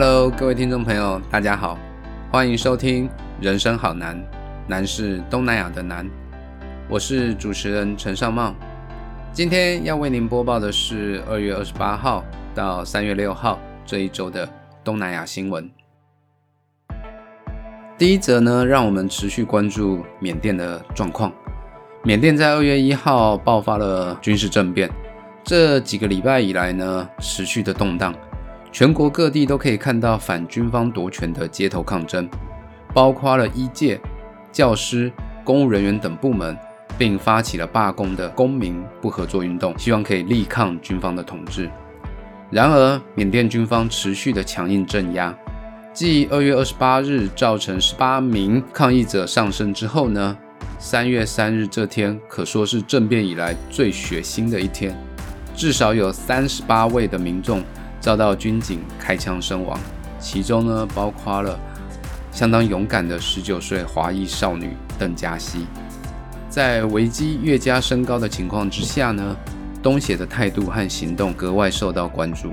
Hello，各位听众朋友，大家好，欢迎收听《人生好难》，难是东南亚的难。我是主持人陈尚茂，今天要为您播报的是二月二十八号到三月六号这一周的东南亚新闻。第一则呢，让我们持续关注缅甸的状况。缅甸在二月一号爆发了军事政变，这几个礼拜以来呢，持续的动荡。全国各地都可以看到反军方夺权的街头抗争，包括了医界、教师、公务人员等部门，并发起了罢工的公民不合作运动，希望可以力抗军方的统治。然而，缅甸军方持续的强硬镇压，继二月二十八日造成十八名抗议者丧生之后呢，三月三日这天可说是政变以来最血腥的一天，至少有三十八位的民众。遭到军警开枪身亡，其中呢包括了相当勇敢的十九岁华裔少女邓嘉熙。在危机越加升高的情况之下呢，东协的态度和行动格外受到关注。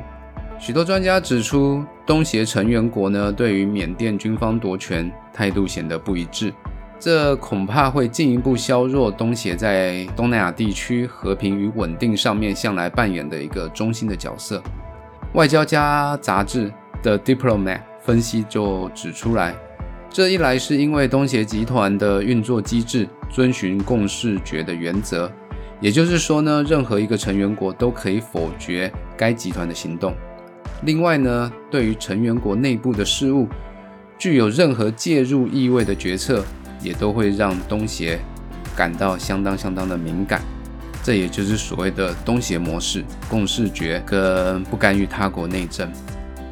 许多专家指出，东协成员国呢对于缅甸军方夺权态度显得不一致，这恐怕会进一步削弱东协在东南亚地区和平与稳定上面向来扮演的一个中心的角色。外交家杂志的 Diplomat 分析就指出来，这一来是因为东协集团的运作机制遵循共识决的原则，也就是说呢，任何一个成员国都可以否决该集团的行动。另外呢，对于成员国内部的事务，具有任何介入意味的决策，也都会让东协感到相当相当的敏感。这也就是所谓的东协模式，共视觉跟不干预他国内政。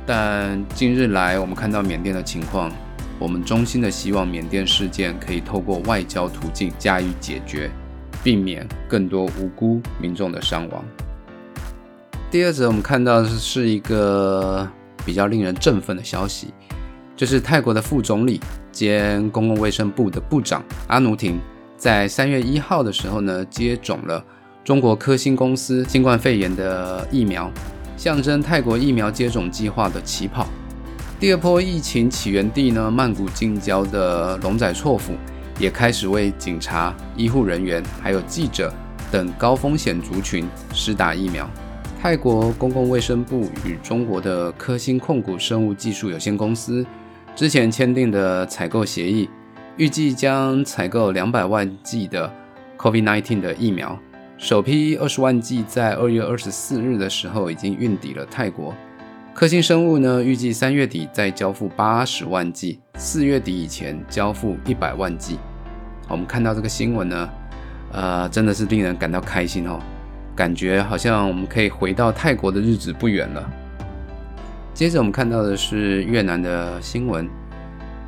但近日来，我们看到缅甸的情况，我们衷心的希望缅甸事件可以透过外交途径加以解决，避免更多无辜民众的伤亡。第二则，我们看到的是一个比较令人振奋的消息，就是泰国的副总理兼公共卫生部的部长阿努廷，在三月一号的时候呢，接种了。中国科兴公司新冠肺炎的疫苗，象征泰国疫苗接种计划的起跑。第二波疫情起源地呢，曼谷近郊的龙仔错府也开始为警察、医护人员还有记者等高风险族群施打疫苗。泰国公共卫生部与中国的科兴控股生物技术有限公司之前签订的采购协议，预计将采购两百万剂的 COVID-19 的疫苗。首批二十万剂在二月二十四日的时候已经运抵了泰国。科兴生物呢，预计三月底再交付八十万剂，四月底以前交付一百万剂。我们看到这个新闻呢，呃，真的是令人感到开心哦，感觉好像我们可以回到泰国的日子不远了。接着我们看到的是越南的新闻，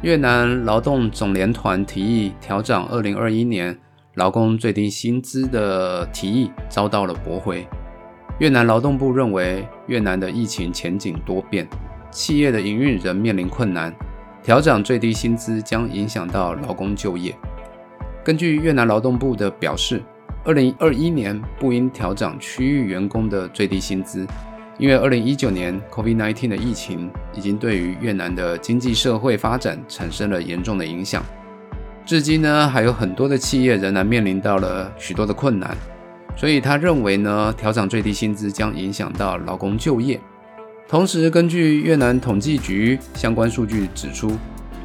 越南劳动总联团提议调整二零二一年。劳工最低薪资的提议遭到了驳回。越南劳动部认为，越南的疫情前景多变，企业的营运仍面临困难，调整最低薪资将影响到劳工就业。根据越南劳动部的表示，二零二一年不应调整区域员工的最低薪资，因为二零一九年 COVID-19 的疫情已经对于越南的经济社会发展产生了严重的影响。至今呢，还有很多的企业仍然面临到了许多的困难，所以他认为呢，调整最低薪资将影响到劳工就业。同时，根据越南统计局相关数据指出，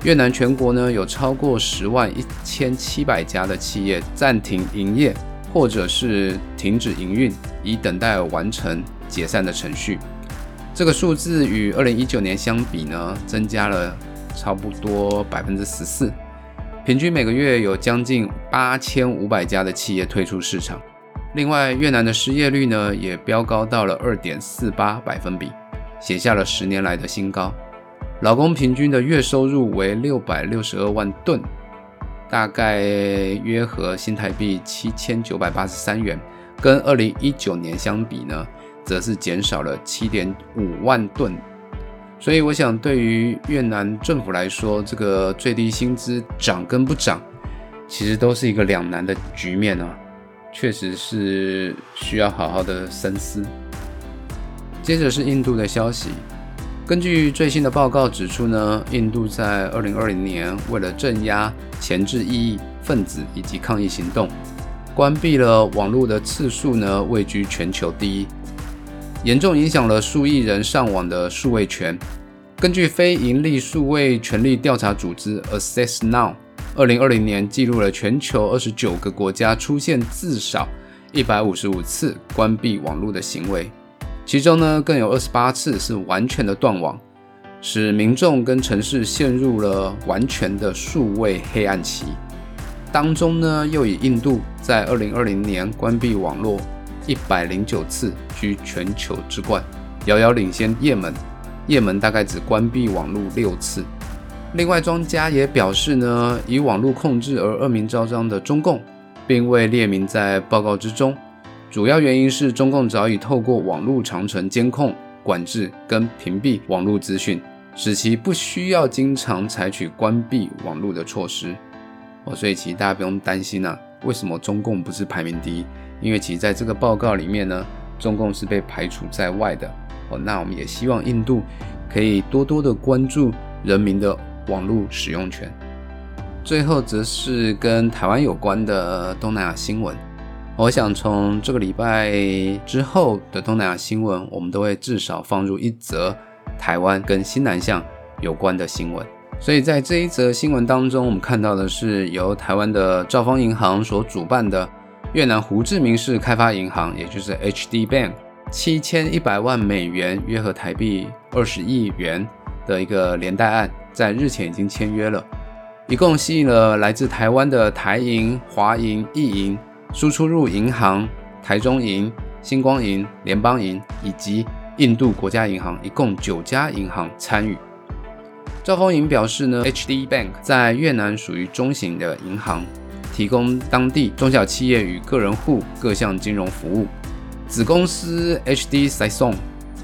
越南全国呢有超过十万一千七百家的企业暂停营业或者是停止营运，以等待完成解散的程序。这个数字与二零一九年相比呢，增加了差不多百分之十四。平均每个月有将近八千五百家的企业退出市场。另外，越南的失业率呢也飙高到了二点四八百分比，写下了十年来的新高。劳工平均的月收入为六百六十二万吨，大概约合新台币七千九百八十三元，跟二零一九年相比呢，则是减少了七点五万吨。所以，我想对于越南政府来说，这个最低薪资涨跟不涨，其实都是一个两难的局面啊，确实是需要好好的深思。接着是印度的消息，根据最新的报告指出呢，印度在二零二零年为了镇压前置异议分子以及抗议行动，关闭了网络的次数呢位居全球第一，严重影响了数亿人上网的数位权。根据非营利数位权利调查组织 Access Now，二零二零年记录了全球二十九个国家出现至少一百五十五次关闭网络的行为。其中呢，更有二十八次是完全的断网，使民众跟城市陷入了完全的数位黑暗期。当中呢，又以印度在二零二零年关闭网络一百零九次居全球之冠，遥遥领先也门。也门大概只关闭网络六次。另外，庄家也表示呢，以网络控制而恶名昭彰的中共，并未列明在报告之中。主要原因是中共早已透过网络长城监控、管制跟屏蔽网络资讯，使其不需要经常采取关闭网络的措施。哦，所以其实大家不用担心啊，为什么中共不是排名第一？因为其实在这个报告里面呢，中共是被排除在外的。哦，那我们也希望印度可以多多的关注人民的网络使用权。最后则是跟台湾有关的东南亚新闻。我想从这个礼拜之后的东南亚新闻，我们都会至少放入一则台湾跟新南向有关的新闻。所以在这一则新闻当中，我们看到的是由台湾的兆丰银行所主办的越南胡志明市开发银行，也就是 HD Bank，七千一百万美元约合台币二十亿元的一个连带案，在日前已经签约了，一共吸引了来自台湾的台银、华银、易银。输出入银行、台中银、星光银、联邦银以及印度国家银行，一共九家银行参与。兆丰银表示呢，HD Bank 在越南属于中型的银行，提供当地中小企业与个人户各项金融服务。子公司 HD Saison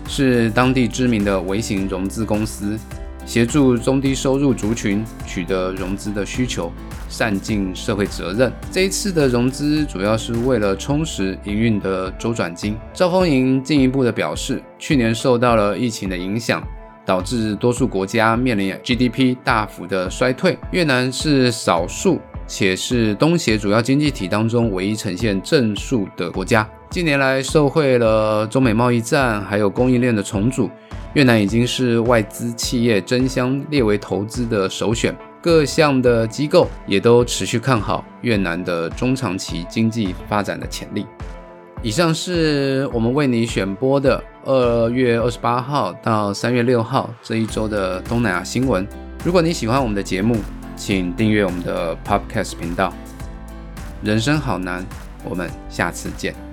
是当地知名的微型融资公司。协助中低收入族群取得融资的需求，善尽社会责任。这一次的融资主要是为了充实营运的周转金。赵丰银进一步的表示，去年受到了疫情的影响，导致多数国家面临 GDP 大幅的衰退。越南是少数且是东协主要经济体当中唯一呈现正数的国家。近年来受惠了中美贸易战，还有供应链的重组。越南已经是外资企业争相列为投资的首选，各项的机构也都持续看好越南的中长期经济发展的潜力。以上是我们为你选播的二月二十八号到三月六号这一周的东南亚新闻。如果你喜欢我们的节目，请订阅我们的 Podcast 频道。人生好难，我们下次见。